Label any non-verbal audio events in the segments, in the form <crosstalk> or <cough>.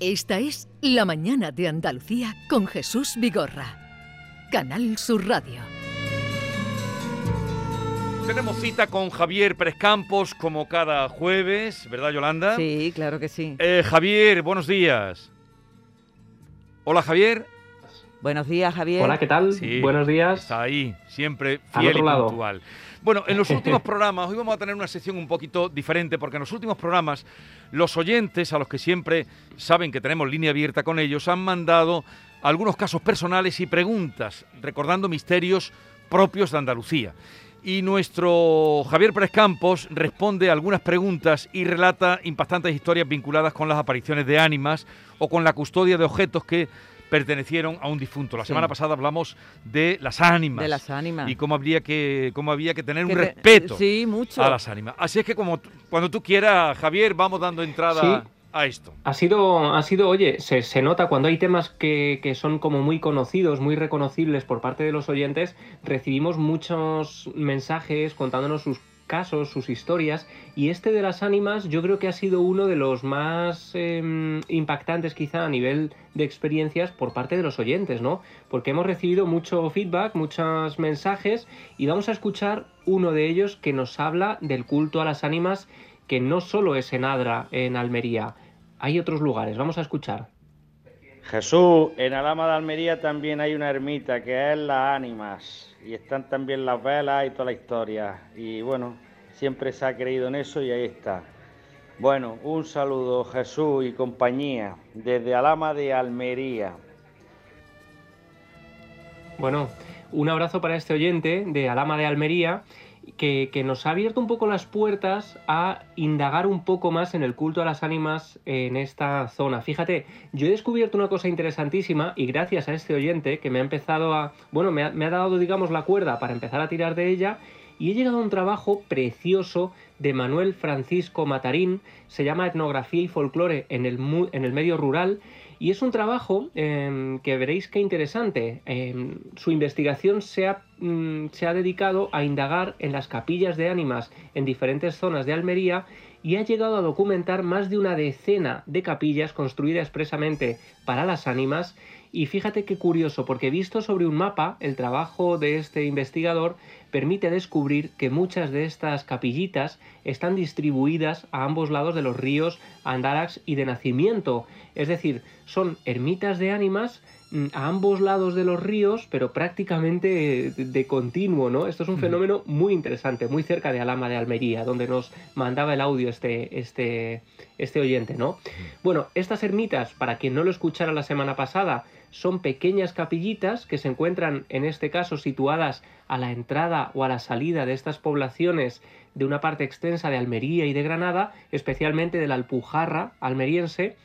Esta es La Mañana de Andalucía con Jesús Vigorra. Canal Sur Radio. Tenemos cita con Javier Pérez Campos como cada jueves, ¿verdad Yolanda? Sí, claro que sí. Eh, Javier, buenos días. Hola Javier. Buenos días, Javier. Hola, ¿qué tal? Sí, Buenos días. Está ahí, siempre Al fiel otro y lado. Bueno, en los <laughs> últimos programas, hoy vamos a tener una sección un poquito diferente, porque en los últimos programas, los oyentes, a los que siempre saben que tenemos línea abierta con ellos, han mandado algunos casos personales y preguntas, recordando misterios propios de Andalucía. Y nuestro Javier Pérez Campos responde a algunas preguntas y relata impactantes historias vinculadas con las apariciones de ánimas o con la custodia de objetos que pertenecieron a un difunto. La Sí. semana pasada hablamos de las ánimas. De las ánimas. Y cómo habría que, cómo había que tener Que un te- respeto Sí, mucho. a las ánimas. Así es que como cuando tú quieras, Javier, vamos dando entrada Sí. a esto. Ha sido, ha sido, oye, se, se nota cuando hay temas que, que son como muy conocidos, muy reconocibles por parte de los oyentes, recibimos muchos mensajes contándonos sus casos, sus historias, y este de las ánimas yo creo que ha sido uno de los más em, impactantes quizá a nivel de experiencias por parte de los oyentes, ¿no? Porque hemos recibido mucho feedback, muchos mensajes, y vamos a escuchar uno de ellos que nos habla del culto a las ánimas que no solo es en Adra, en Almería, hay otros lugares. Vamos a escuchar. Jesús, en Alama de Almería también hay una ermita que es las ánimas y están también las velas y toda la historia. Y bueno, siempre se ha creído en eso y ahí está. Bueno, un saludo Jesús y compañía desde Alama de Almería. Bueno, un abrazo para este oyente de Alama de Almería que, nos ha abierto un poco las puertas a indagar un poco más en el culto a las ánimas en esta zona. Fíjate, yo he descubierto una cosa interesantísima y gracias a este oyente que me ha empezado a, bueno, me ha, me ha dado, digamos, la cuerda para empezar a tirar de ella y he llegado a un trabajo precioso de Manuel Francisco Matarín, se llama Etnografía y Folclore en el, en el medio rural y es un trabajo em, que veréis qué interesante. Em, su investigación se ha, mm, se ha dedicado a indagar en las capillas de ánimas en diferentes zonas de Almería y ha llegado a documentar más de una decena de capillas construidas expresamente para las ánimas. Y fíjate qué curioso, porque visto sobre un mapa, el trabajo de este investigador permite descubrir que muchas de estas capillitas están distribuidas a ambos lados de los ríos Andarax y de Nacimiento. Es decir, son ermitas de ánimas a ambos lados de los ríos, pero prácticamente de, de continuo, ¿no? Esto es un Ujú. fenómeno muy interesante, muy cerca de Alama de Almería, donde nos mandaba el audio este, este, este oyente, ¿no? Bueno, estas ermitas, para quien no lo escuchara la semana pasada, son pequeñas capillitas que se encuentran en este caso situadas a la entrada o a la salida de estas poblaciones de una parte extensa de Almería y de Granada, especialmente de la Alpujarra almeriense.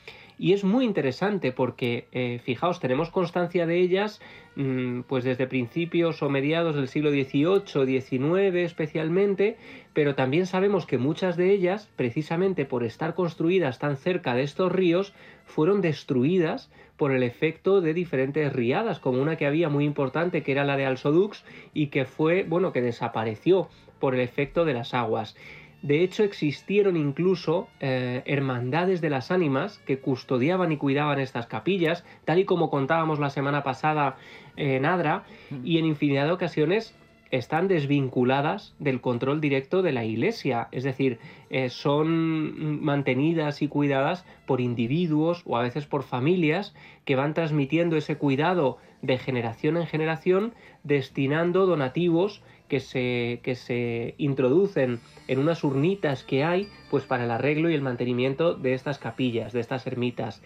Y es muy interesante porque, eh, fijaos, tenemos constancia de ellas mm, pues desde principios o mediados del siglo XVIII, XIX especialmente, pero también sabemos que muchas de ellas, precisamente por estar construidas tan cerca de estos ríos, fueron destruidas por el efecto de diferentes riadas, como una que había muy importante que era la de Alsodux y que fue, bueno, que desapareció por el efecto de las aguas. De hecho, existieron incluso eh, hermandades de las ánimas que custodiaban y cuidaban estas capillas, tal y como contábamos la semana pasada en Adra, y en infinidad de ocasiones están desvinculadas del control directo de la iglesia, es decir, eh, son mantenidas y cuidadas por individuos o a veces por familias que van transmitiendo ese cuidado de generación en generación, destinando donativos que se, que se introducen en unas urnitas que hay pues para el arreglo y el mantenimiento de estas capillas, de estas ermitas.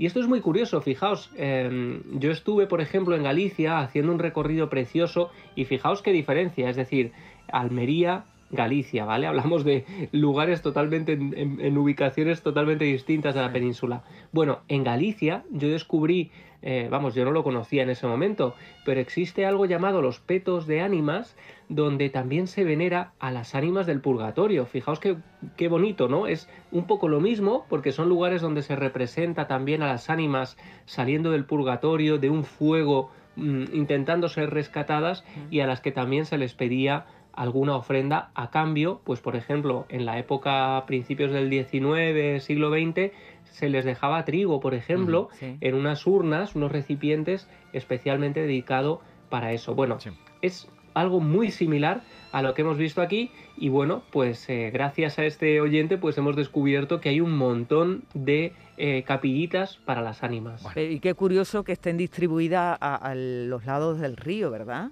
Y esto es muy curioso, fijaos, eh, yo estuve, por ejemplo, en Galicia haciendo un recorrido precioso y fijaos qué diferencia, es decir, Almería, Galicia, ¿vale? <laughs> Hablamos de lugares totalmente, en, en- en ubicaciones totalmente distintas de la península. Bueno, en Galicia yo descubrí, eh, vamos, yo no lo conocía en ese momento, pero existe algo llamado los petos de ánimas, donde también se venera a las ánimas del purgatorio. Fijaos qué, qué bonito, ¿no? Es un poco lo mismo, porque son lugares donde se representa también a las ánimas saliendo del purgatorio, de un fuego mm, intentando ser rescatadas y a las que también se les pedía alguna ofrenda a cambio, pues por ejemplo, en la época principios del 19, siglo XX, se les dejaba trigo, por ejemplo, en unas urnas, unos recipientes especialmente dedicados para eso. Bueno, es algo muy similar a lo que hemos visto aquí y bueno, pues eh, gracias a este oyente pues hemos descubierto que hay un montón de eh, capillitas para las ánimas. Y qué curioso que estén distribuidas a los lados del río, ¿verdad?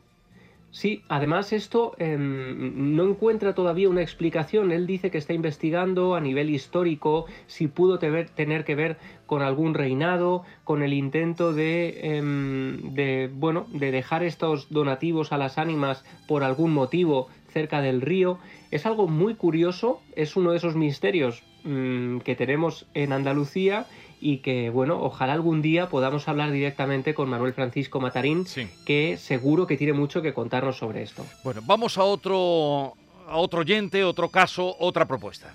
Sí, además esto em, no encuentra todavía una explicación. Él dice que está investigando a nivel histórico si pudo tener que ver con algún reinado, con el intento de, em, de, bueno, de dejar estos donativos a las ánimas por algún motivo cerca del río. Es algo muy curioso, es uno de esos misterios mm, que tenemos en Andalucía y que, bueno, ojalá algún día podamos hablar directamente con Manuel Francisco Matarín, que seguro que tiene mucho que contarnos sobre esto. Bueno, vamos a otro, a otro oyente, otro caso, otra propuesta.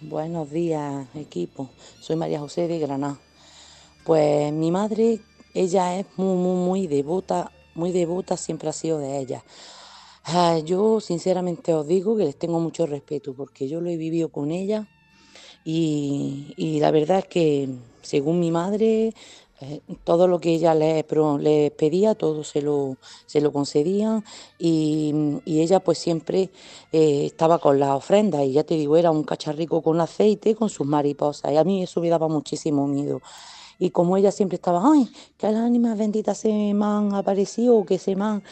Buenos días, equipo. Soy María José de Granada. Pues mi madre, ella es muy, muy, muy devota, muy devota, siempre ha sido de ella. Ah, yo sinceramente os digo que les tengo mucho respeto porque yo lo he vivido con ella y, la verdad es que, según mi madre, eh, todo lo que ella le, pedía, todo se lo, se lo concedían y, ella pues siempre eh, estaba con las ofrendas y ya te digo, era un cacharrico con aceite con sus mariposas y a mí eso me daba muchísimo miedo. Y como ella siempre estaba, ay, que las ánimas benditas se me han aparecido, que se me han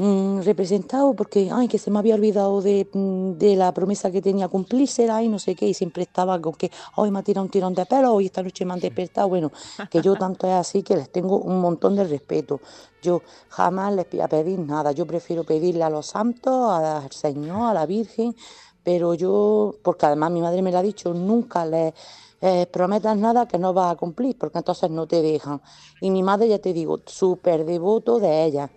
Mm, representado porque, ay, que se me había olvidado mm, de, la promesa que tenía cumplírsela y no sé qué, y siempre estaba con que, hoy me ha tirado un tirón de pelo, hoy esta noche me han despertado, bueno, <laughs> que yo tanto es así que les tengo un montón de respeto. Yo jamás les voy a pedir nada, yo prefiero pedirle a los santos, al Señor, a la Virgen, pero yo, porque además mi madre me lo ha dicho, nunca les... Eh, prometas nada que no vas a cumplir, porque entonces no te dejan. Y mi madre, ya te digo, súper devoto de ella.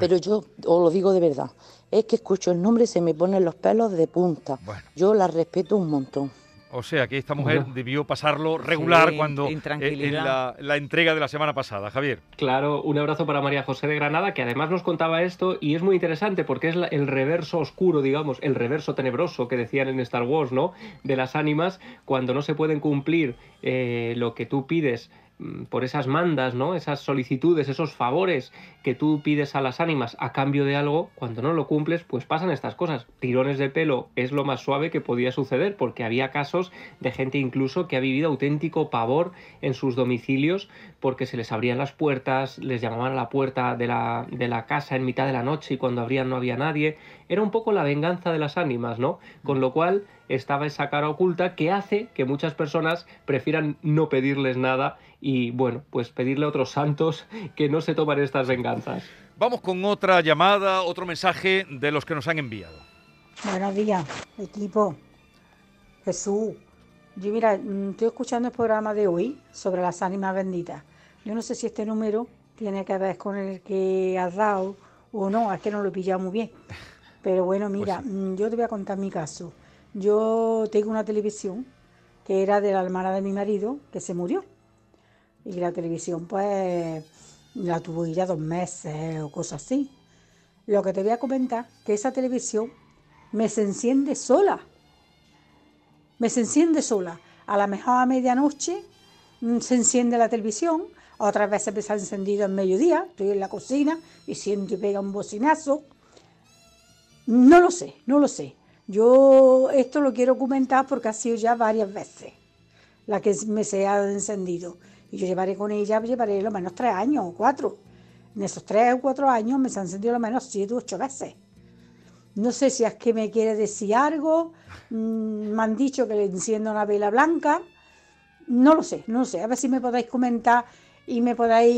Pero yo os lo digo de verdad, es que escucho el nombre y se me ponen los pelos de punta. Yo la respeto un montón. O sea que esta mujer debió pasarlo regular cuando eh, en la, la, entrega de la semana pasada, Javier. Claro, un abrazo para María José de Granada, que además nos contaba esto y es muy interesante porque es el reverso oscuro, digamos, el reverso tenebroso que decían en Star Wars, ¿no? De las ánimas, cuando no se pueden cumplir eh, lo que tú pides por esas mandas, ¿no? Esas solicitudes, esos favores que tú pides a las ánimas a cambio de algo, cuando no lo cumples, pues pasan estas cosas. Tirones de pelo es lo más suave que podía suceder, porque había casos de gente incluso que ha vivido auténtico pavor en sus domicilios porque se les abrían las puertas, les llamaban a la puerta de la, de la casa en mitad de la noche y cuando abrían no había nadie. Era un poco la venganza de las ánimas, ¿no? Con lo cual estaba esa cara oculta que hace que muchas personas prefieran no pedirles nada y bueno, pues pedirle a otros santos que no se toman estas venganzas. Vamos con otra llamada, otro mensaje de los que nos han enviado. Buenos días, equipo. Jesús. Yo mira, mm, estoy escuchando el programa de hoy sobre las ánimas benditas. Yo no sé si este número tiene que ver con el que has dado o no, es que no lo he pillado muy bien. <laughs> Pero bueno, pues mira, mm, yo te voy a contar mi caso. Yo tengo una televisión que era de la hermana de mi marido, que se murió. Y la televisión, pues, la tuvo ya dos meses o cosas así. Lo que te voy a comentar, que esa televisión me se enciende sola. Me se enciende sola. A lo mejor a medianoche mm, se enciende la televisión, otras veces me se ha encendido en mediodía, estoy en la cocina y siento y pega un bocinazo. No lo sé, no lo sé. Yo esto lo quiero comentar porque ha sido ya varias veces la que me se ha encendido. Y yo llevaré con ella, llevaré lo menos tres años o cuatro. En esos tres o cuatro años me se ha encendido lo menos siete u ocho veces. No sé si es que me quiere decir algo, mm, me han dicho que le enciendo una vela blanca, no lo sé, no lo sé. A ver si me podéis comentar y me podáis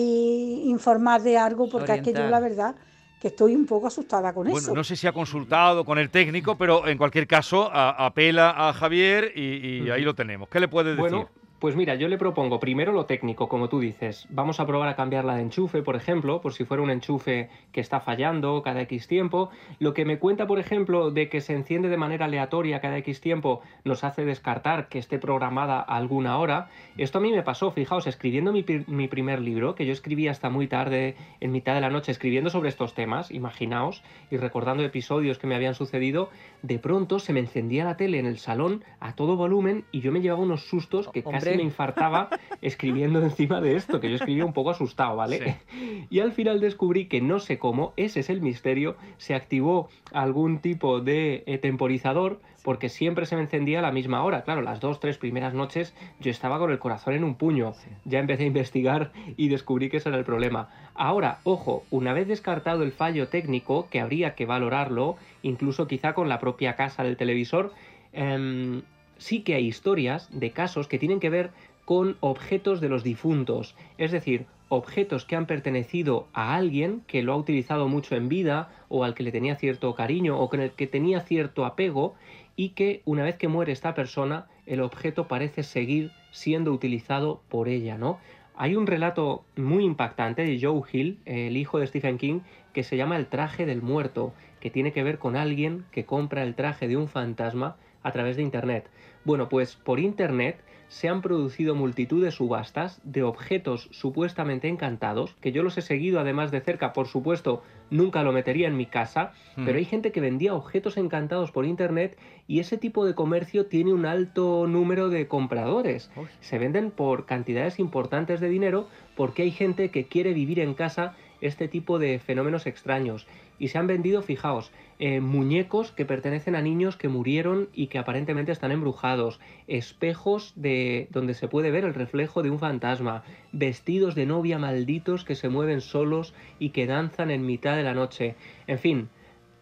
informar de algo, porque es que yo la verdad que estoy un poco asustada con eso. Bueno, no sé si ha consultado con el técnico, pero en cualquier caso apela a Javier y, ahí lo tenemos. ¿Qué le puede decir? Bueno, Pues mira, yo le propongo primero lo técnico, como tú dices. Vamos a probar a cambiarla de enchufe, por ejemplo, por si fuera un enchufe que está fallando cada X tiempo. Lo que me cuenta, por ejemplo, de que se enciende de manera aleatoria cada X tiempo, nos hace descartar que esté programada a alguna hora. Esto a mí me pasó, fijaos, escribiendo mi, mi primer libro, que yo escribí hasta muy tarde, en mitad de la noche, escribiendo sobre estos temas, imaginaos, y recordando episodios que me habían sucedido, de pronto se me encendía la tele en el salón a todo volumen y yo me llevaba unos sustos que casi me infartaba <laughs> escribiendo encima de esto, que yo escribía un poco asustado, ¿vale? <laughs> Y al final descubrí que no sé cómo, ese es el misterio, se activó algún tipo de eh, temporizador porque siempre se me encendía a la misma hora. Claro, las dos, tres primeras noches yo estaba con el corazón en un puño. Ya empecé a investigar y descubrí que ese era el problema. Ahora, ojo, una vez descartado el fallo técnico, que habría que valorarlo, incluso quizá con la propia casa del televisor, em, sí que hay historias de casos que tienen que ver con objetos de los difuntos, es decir, objetos que han pertenecido a alguien que lo ha utilizado mucho en vida o al que le tenía cierto cariño o con el que tenía cierto apego y que una vez que muere esta persona el objeto parece seguir siendo utilizado por ella, ¿no? Hay un relato muy impactante de Joe Hill, el hijo de Stephen King, que se llama El traje del muerto, que tiene que ver con alguien que compra el traje de un fantasma a través de Internet. Bueno, pues por Internet se han producido multitud de subastas de objetos supuestamente encantados, que yo los he seguido además de cerca, por supuesto, nunca lo metería en mi casa, mm. pero hay gente que vendía objetos encantados por internet y ese tipo de comercio tiene un alto número de compradores. Se venden por cantidades importantes de dinero porque hay gente que quiere vivir en casa este tipo de fenómenos extraños. Y se han vendido, fijaos, eh, muñecos que pertenecen a niños que murieron y que aparentemente están embrujados, espejos de donde se puede ver el reflejo de un fantasma, vestidos de novia malditos que se mueven solos y que danzan en mitad de la noche. En fin,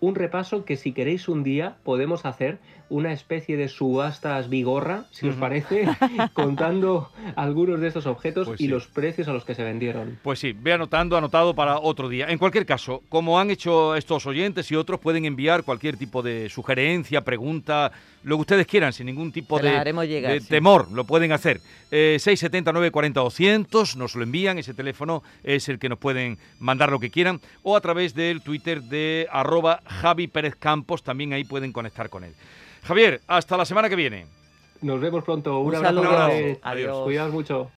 un repaso que si queréis un día podemos hacer una especie de subastas bigorra, si os parece, <laughs> contando algunos de estos objetos pues y los precios a los que se vendieron. Pues sí, ve anotando, anotado para otro día. En cualquier caso, como han hecho estos oyentes y otros, pueden enviar cualquier tipo de sugerencia, pregunta, lo que ustedes quieran, sin ningún tipo de, temor, lo pueden hacer. Eh, 679 40 200, nos lo envían, ese teléfono es el que nos pueden mandar lo que quieran, o a través del Twitter de arroba Javi Pérez Campos, también ahí pueden conectar con él. Javier, hasta la semana que viene. Nos vemos pronto. Un, abrazo. Adiós. Cuidaos mucho.